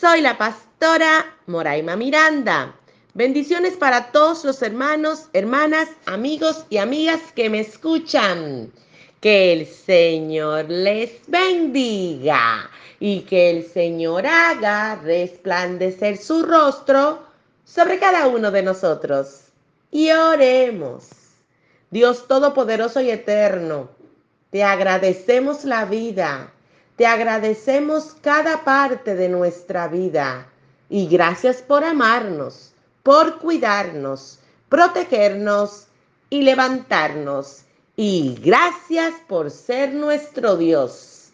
Soy la pastora Moraima Miranda. Bendiciones para todos los hermanos, hermanas, amigos y amigas que me escuchan. Que el Señor les bendiga y que el Señor haga resplandecer su rostro sobre cada uno de nosotros. Y oremos. Dios Todopoderoso y Eterno, te agradecemos la vida te agradecemos cada parte de nuestra vida y gracias por amarnos, por cuidarnos, protegernos y levantarnos. Y gracias por ser nuestro Dios.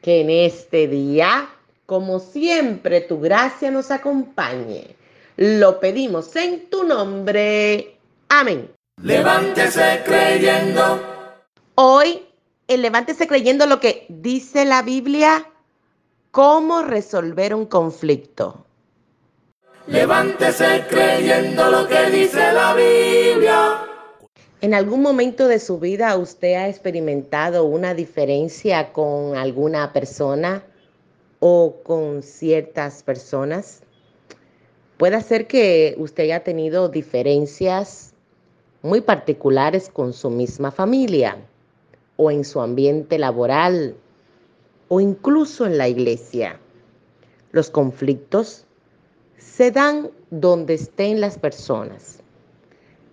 Que en este día, como siempre, tu gracia nos acompañe. Lo pedimos en tu nombre. Amén. Levántese creyendo. Hoy levántese creyendo lo que dice la Biblia, cómo resolver un conflicto. Levántese creyendo lo que dice la Biblia. ¿En algún momento de su vida usted ha experimentado una diferencia con alguna persona o con ciertas personas? Puede ser que usted haya tenido diferencias muy particulares con su misma familia o en su ambiente laboral o incluso en la iglesia. Los conflictos se dan donde estén las personas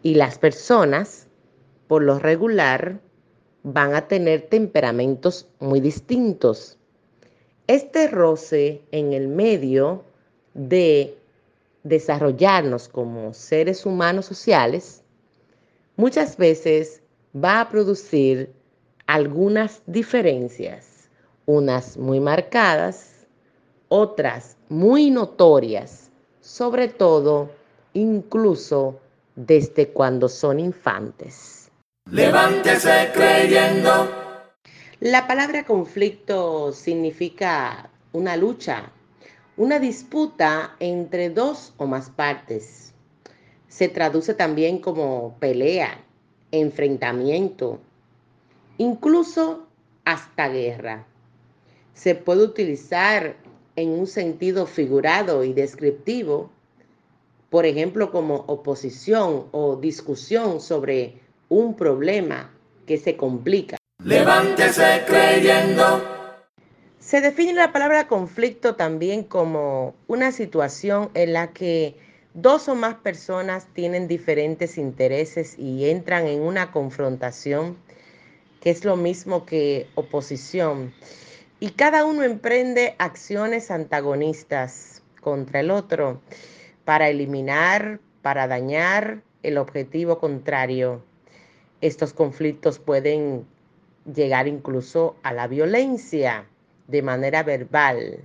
y las personas, por lo regular, van a tener temperamentos muy distintos. Este roce en el medio de desarrollarnos como seres humanos sociales muchas veces va a producir algunas diferencias, unas muy marcadas, otras muy notorias, sobre todo incluso desde cuando son infantes. Levántese creyendo. La palabra conflicto significa una lucha, una disputa entre dos o más partes. Se traduce también como pelea, enfrentamiento, incluso hasta guerra. Se puede utilizar en un sentido figurado y descriptivo, por ejemplo, como oposición o discusión sobre un problema que se complica. Levántese creyendo. Se define la palabra conflicto también como una situación en la que dos o más personas tienen diferentes intereses y entran en una confrontación que es lo mismo que oposición. Y cada uno emprende acciones antagonistas contra el otro para eliminar, para dañar el objetivo contrario. Estos conflictos pueden llegar incluso a la violencia de manera verbal.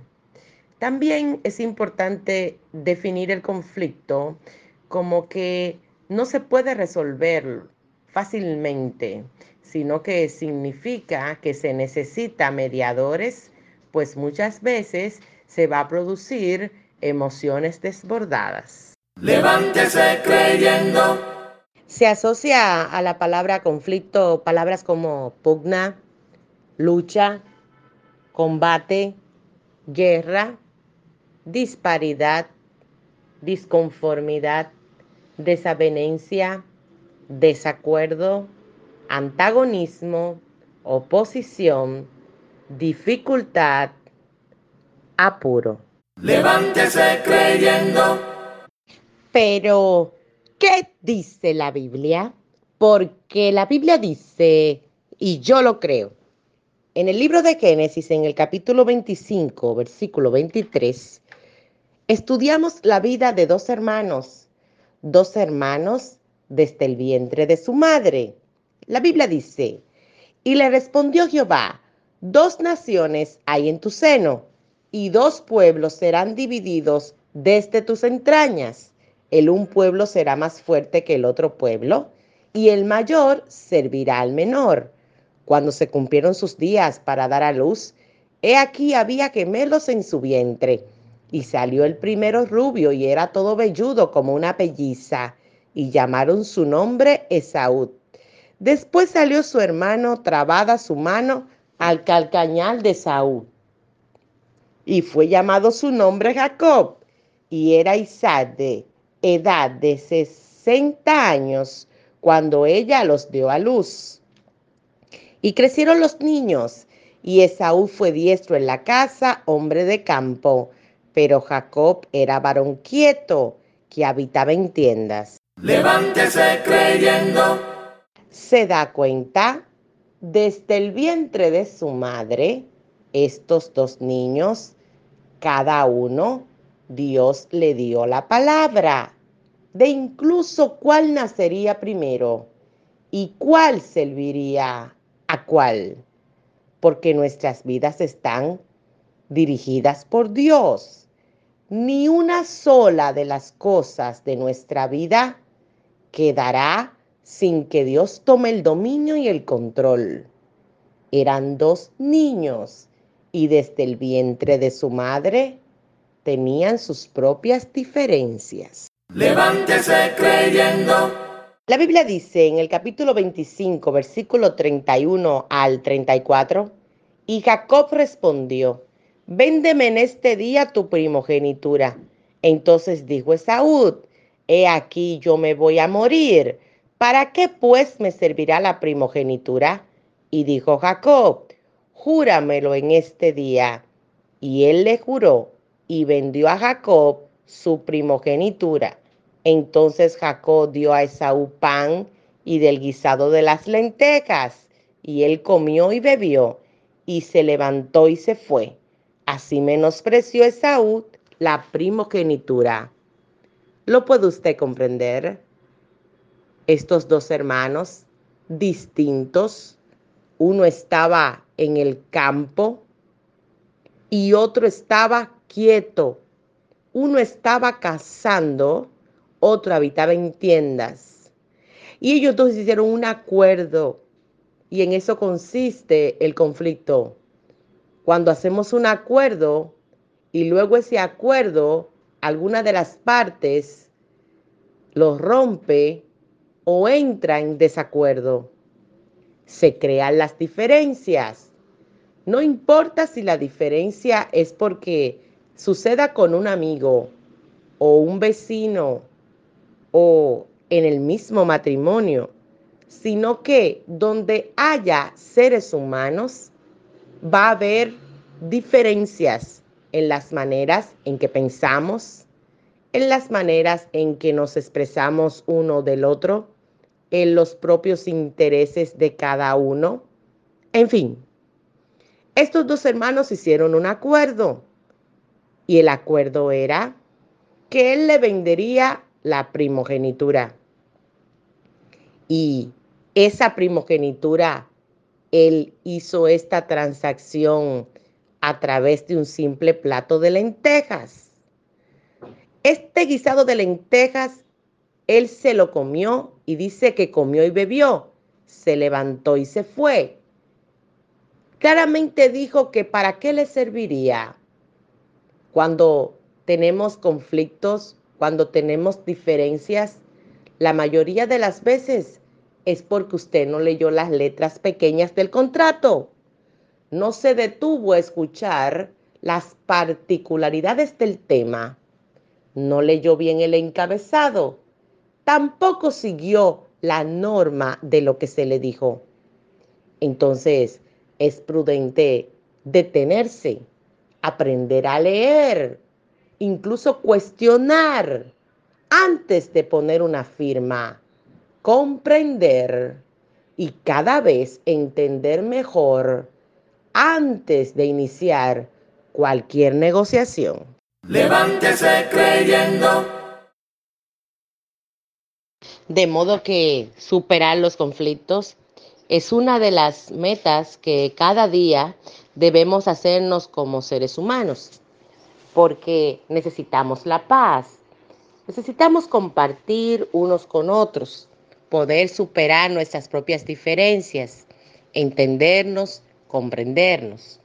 También es importante definir el conflicto como que no se puede resolver fácilmente, sino que significa que se necesita mediadores, pues muchas veces se va a producir emociones desbordadas. Levántese creyendo. Se asocia a la palabra conflicto palabras como pugna, lucha, combate, guerra, disparidad, disconformidad, desavenencia, desacuerdo, antagonismo, oposición, dificultad, apuro. Levántese creyendo. Pero, ¿qué dice la Biblia? Porque la Biblia dice, y yo lo creo, en el libro de Génesis, en el capítulo 25, versículo 23, estudiamos la vida de dos hermanos, dos hermanos desde el vientre de su madre. La Biblia dice, y le respondió Jehová, dos naciones hay en tu seno, y dos pueblos serán divididos desde tus entrañas. El un pueblo será más fuerte que el otro pueblo, y el mayor servirá al menor. Cuando se cumplieron sus días para dar a luz, he aquí había gemelos en su vientre. Y salió el primero rubio y era todo velludo como una pelliza, y llamaron su nombre Esaú. Después salió su hermano trabada su mano al calcañal de Saúl. Y fue llamado su nombre Jacob, y era Isaac de edad de sesenta años cuando ella los dio a luz. Y crecieron los niños, y Esaú fue diestro en la casa, hombre de campo, pero Jacob era varón quieto, que habitaba en tiendas. Levántese creyendo. Se da cuenta, desde el vientre de su madre, estos dos niños, cada uno, Dios le dio la palabra de incluso cuál nacería primero y cuál serviría a cuál, porque nuestras vidas están dirigidas por Dios. Ni una sola de las cosas de nuestra vida quedará sin que Dios tome el dominio y el control. Eran dos niños y desde el vientre de su madre tenían sus propias diferencias. Levántese creyendo. La Biblia dice en el capítulo 25, versículo 31 al 34, y Jacob respondió, véndeme en este día tu primogenitura. Entonces dijo Esaú, he aquí yo me voy a morir. ¿Para qué pues me servirá la primogenitura? Y dijo Jacob, júramelo en este día. Y él le juró y vendió a Jacob su primogenitura. Entonces Jacob dio a Esaú pan y del guisado de las lentejas, y él comió y bebió, y se levantó y se fue. Así menospreció Esaú la primogenitura. ¿Lo puede usted comprender? Estos dos hermanos distintos, uno estaba en el campo y otro estaba quieto. Uno estaba cazando otro habitaba en tiendas. Y ellos dos hicieron un acuerdo y en eso consiste el conflicto. Cuando hacemos un acuerdo y luego ese acuerdo, alguna de las partes lo rompe o entra en desacuerdo. Se crean las diferencias. No importa si la diferencia es porque suceda con un amigo o un vecino o en el mismo matrimonio, sino que donde haya seres humanos va a haber diferencias en las maneras en que pensamos, en las maneras en que nos expresamos uno del otro, en los propios intereses de cada uno. En fin, estos dos hermanos hicieron un acuerdo y el acuerdo era que él le vendería la primogenitura. Y esa primogenitura, él hizo esta transacción a través de un simple plato de lentejas. Este guisado de lentejas, él se lo comió y dice que comió y bebió. Se levantó y se fue. Claramente dijo que para qué le serviría cuando tenemos conflictos cuando tenemos diferencias, la mayoría de las veces es porque usted no leyó las letras pequeñas del contrato. No se detuvo a escuchar las particularidades del tema. No leyó bien el encabezado. Tampoco siguió la norma de lo que se le dijo. Entonces, es prudente detenerse, aprender a leer, incluso cuestionar antes de poner una firma, comprender y cada vez entender mejor antes de iniciar cualquier negociación. Levántese creyendo. De modo que superar los conflictos es una de las metas que cada día debemos hacernos como seres humanos. porque necesitamos la paz. Necesitamos compartir unos con otros, poder superar nuestras propias diferencias, entendernos, comprendernos.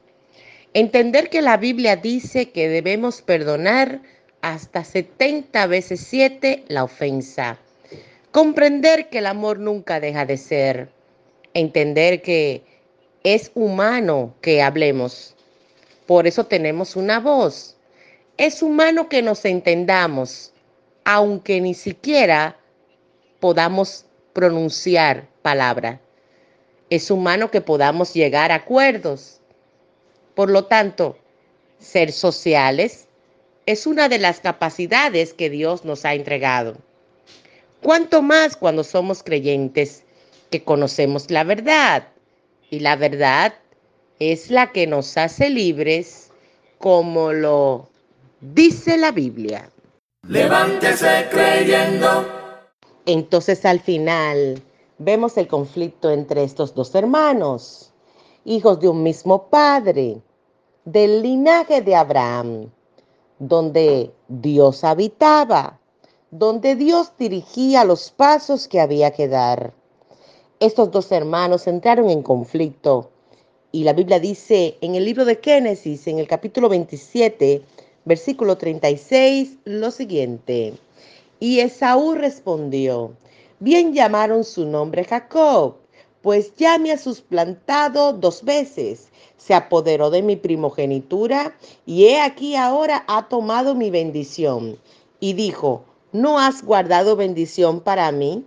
Entender que la Biblia dice que debemos perdonar hasta 70 veces 7 la ofensa. Comprender que el amor nunca deja de ser. Entender que es humano que hablemos. Por eso tenemos una voz. Es humano que nos entendamos, aunque ni siquiera podamos pronunciar palabra. Es humano que podamos llegar a acuerdos. Por lo tanto, ser sociales es una de las capacidades que Dios nos ha entregado. Cuanto más cuando somos creyentes que conocemos la verdad. Y la verdad es la que nos hace libres como lo dice la Biblia. Levántese creyendo. Entonces al final vemos el conflicto entre estos dos hermanos, hijos de un mismo padre, del linaje de Abraham, donde Dios habitaba, donde Dios dirigía los pasos que había que dar. Estos dos hermanos entraron en conflicto y la Biblia dice en el libro de Génesis, en el capítulo 27, versículo 36, lo siguiente. Y Esaú respondió, bien llamaron su nombre Jacob, pues ya me ha suplantado dos veces, se apoderó de mi primogenitura y he aquí ahora ha tomado mi bendición. Y dijo, ¿no has guardado bendición para mí?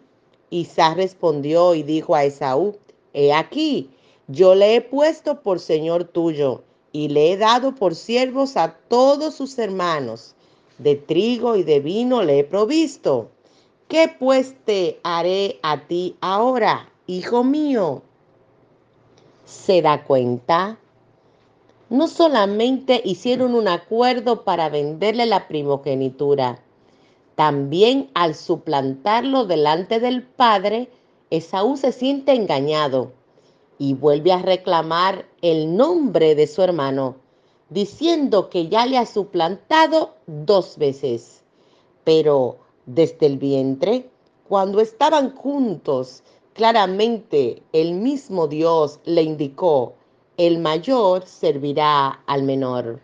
Isaac respondió y dijo a Esaú, he aquí, yo le he puesto por Señor tuyo y le he dado por siervos a todos sus hermanos. De trigo y de vino le he provisto. ¿Qué pues te haré a ti ahora, hijo mío? ¿Se da cuenta? No solamente hicieron un acuerdo para venderle la primogenitura, también al suplantarlo delante del padre, Esaú se siente engañado y vuelve a reclamar el nombre de su hermano, diciendo que ya le ha suplantado dos veces. Pero desde el vientre, cuando estaban juntos, claramente el mismo Dios le indicó, el mayor servirá al menor.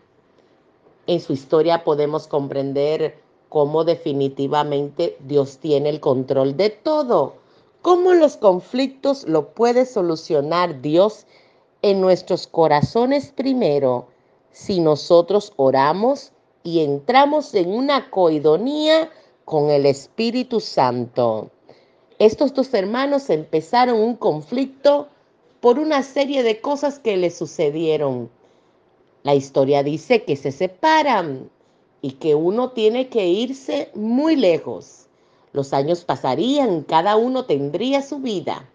En su historia podemos comprender cómo definitivamente Dios tiene el control de todo. ¿Cómo los conflictos lo puede solucionar Dios en nuestros corazones primero si nosotros oramos y entramos en una coidonía con el Espíritu Santo? Estos dos hermanos empezaron un conflicto por una serie de cosas que les sucedieron. La historia dice que se separan y que uno tiene que irse muy lejos. Los años pasarían, cada uno tendría su vida.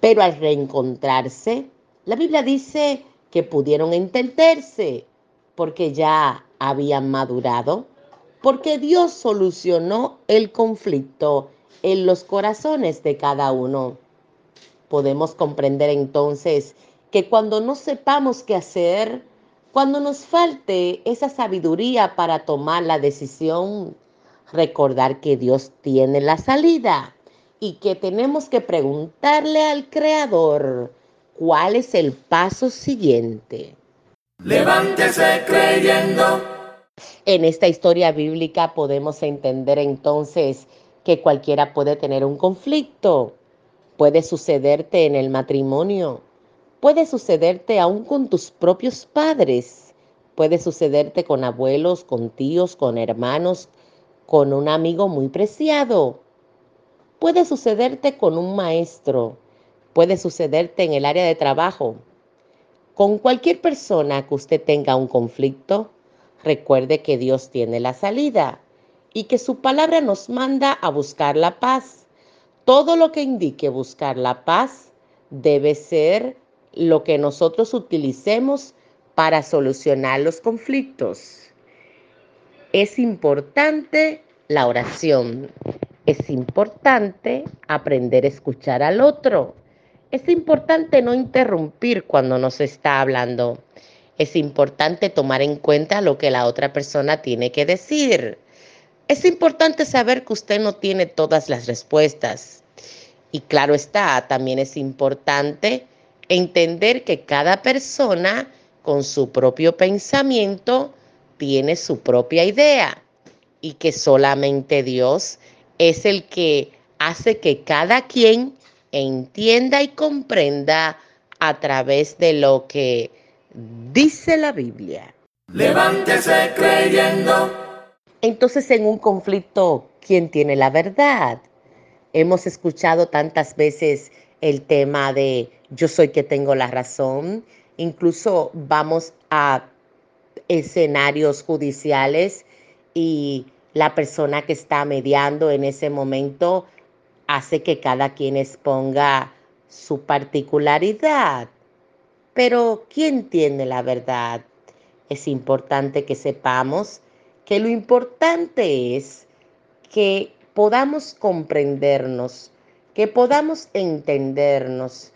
Pero al reencontrarse, la Biblia dice que pudieron entenderse porque ya habían madurado, porque Dios solucionó el conflicto en los corazones de cada uno. Podemos comprender entonces que cuando no sepamos qué hacer, cuando nos falte esa sabiduría para tomar la decisión, recordar que Dios tiene la salida y que tenemos que preguntarle al Creador cuál es el paso siguiente. Levántese creyendo. En esta historia bíblica podemos entender entonces que cualquiera puede tener un conflicto. Puede sucederte en el matrimonio, Puede sucederte aún con tus propios padres, puede sucederte con abuelos, con tíos, con hermanos, con un amigo muy preciado. Puede sucederte con un maestro, puede sucederte en el área de trabajo. Con cualquier persona que usted tenga un conflicto, recuerde que Dios tiene la salida y que su palabra nos manda a buscar la paz. Todo lo que indique buscar la paz debe ser lo que nosotros utilicemos para solucionar los conflictos. Es importante la oración. Es importante aprender a escuchar al otro. Es importante no interrumpir cuando nos está hablando. Es importante tomar en cuenta lo que la otra persona tiene que decir. Es importante saber que usted no tiene todas las respuestas. Y claro está, también es importante entender que cada persona con su propio pensamiento tiene su propia idea y que solamente Dios es el que hace que cada quien entienda y comprenda a través de lo que dice la Biblia. Levántese creyendo. Entonces en un conflicto, ¿quién tiene la verdad? Hemos escuchado tantas veces el tema de yo soy que tengo la razón. Incluso vamos a escenarios judiciales y la persona que está mediando en ese momento hace que cada quien exponga su particularidad. Pero ¿quién tiene la verdad? Es importante que sepamos que lo importante es que podamos comprendernos, que podamos entendernos,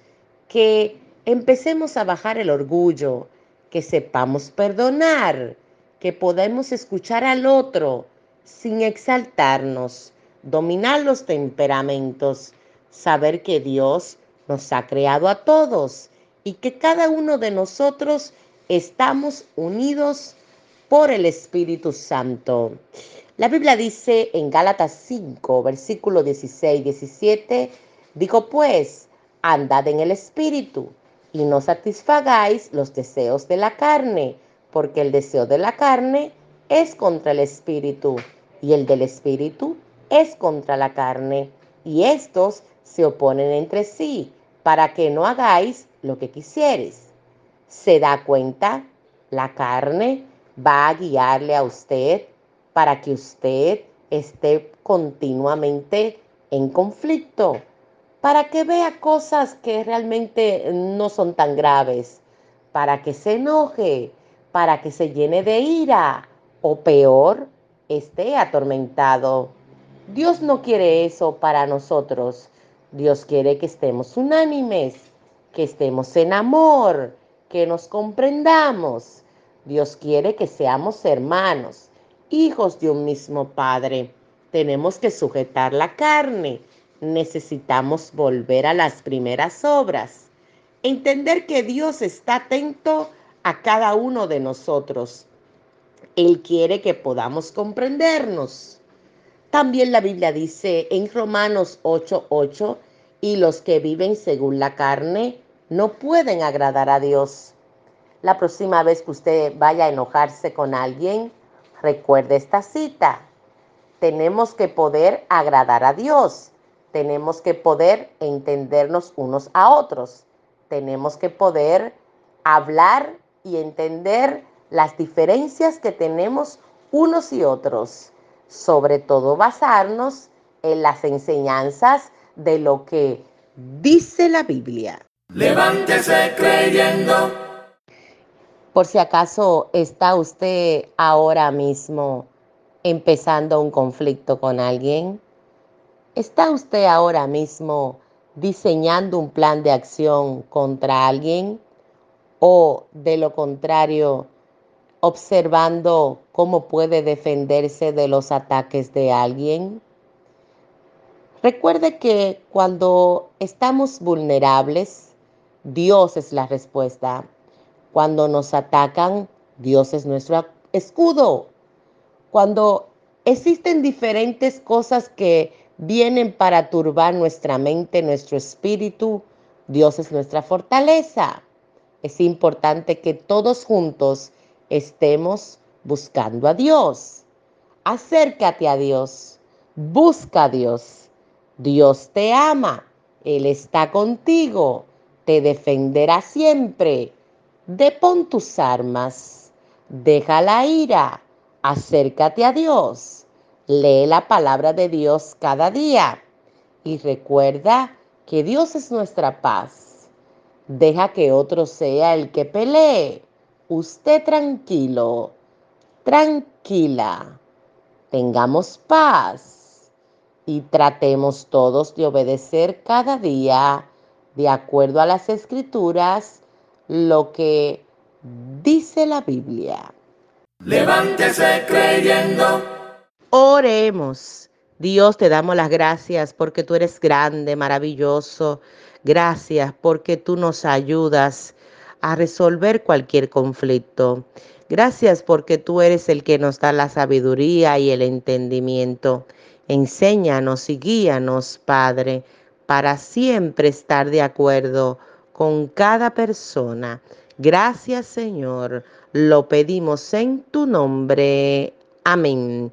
que empecemos a bajar el orgullo, que sepamos perdonar, que podamos escuchar al otro sin exaltarnos, dominar los temperamentos, saber que Dios nos ha creado a todos y que cada uno de nosotros estamos unidos por el Espíritu Santo. La Biblia dice en Gálatas 5, versículo 16, 17, dijo pues, andad en el Espíritu y no satisfagáis los deseos de la carne, porque el deseo de la carne es contra el Espíritu y el del Espíritu es contra la carne, y estos se oponen entre sí, para que no hagáis lo que quisieres. ¿Se da cuenta? La carne va a guiarle a usted para que usted esté continuamente en conflicto, para que vea cosas que realmente no son tan graves, para que se enoje, para que se llene de ira o peor, esté atormentado. Dios no quiere eso para nosotros. Dios quiere que estemos unánimes, que estemos en amor, que nos comprendamos. Dios quiere que seamos hermanos, hijos de un mismo Padre. Tenemos que sujetar la carne. Necesitamos volver a las primeras obras. Entender que Dios está atento a cada uno de nosotros. Él quiere que podamos comprendernos. También la Biblia dice en Romanos 8:8, y los que viven según la carne no pueden agradar a Dios. La próxima vez que usted vaya a enojarse con alguien, recuerde esta cita. Tenemos que poder agradar a Dios. Tenemos que poder entendernos unos a otros. Tenemos que poder hablar y entender las diferencias que tenemos unos y otros sobre todo basarnos en las enseñanzas de lo que dice la Biblia. Levántese creyendo. Por si acaso está usted ahora mismo empezando un conflicto con alguien, ¿está usted ahora mismo diseñando un plan de acción contra alguien? ¿O de lo contrario, observando cómo puede defenderse de los ataques de alguien. Recuerde que cuando estamos vulnerables, Dios es la respuesta. Cuando nos atacan, Dios es nuestro escudo. Cuando existen diferentes cosas que vienen para turbar nuestra mente, nuestro espíritu, Dios es nuestra fortaleza. Es importante que todos juntos estemos buscando a Dios. Acércate a Dios, busca a Dios. Dios te ama, Él está contigo, te defenderá siempre. Depón tus armas, deja la ira, acércate a Dios, lee la palabra de Dios cada día y recuerda que Dios es nuestra paz. Deja que otro sea el que pelee usted tranquilo, tranquila, tengamos paz y tratemos todos de obedecer cada día, de acuerdo a las escrituras, lo que dice la Biblia. Levántese creyendo. Oremos. Dios, te damos las gracias porque tú eres grande, maravilloso. Gracias porque tú nos ayudas a resolver cualquier conflicto. Gracias porque tú eres el que nos da la sabiduría y el entendimiento. Enséñanos y guíanos, Padre, para siempre estar de acuerdo con cada persona. Gracias, Señor. Lo pedimos en tu nombre. Amén.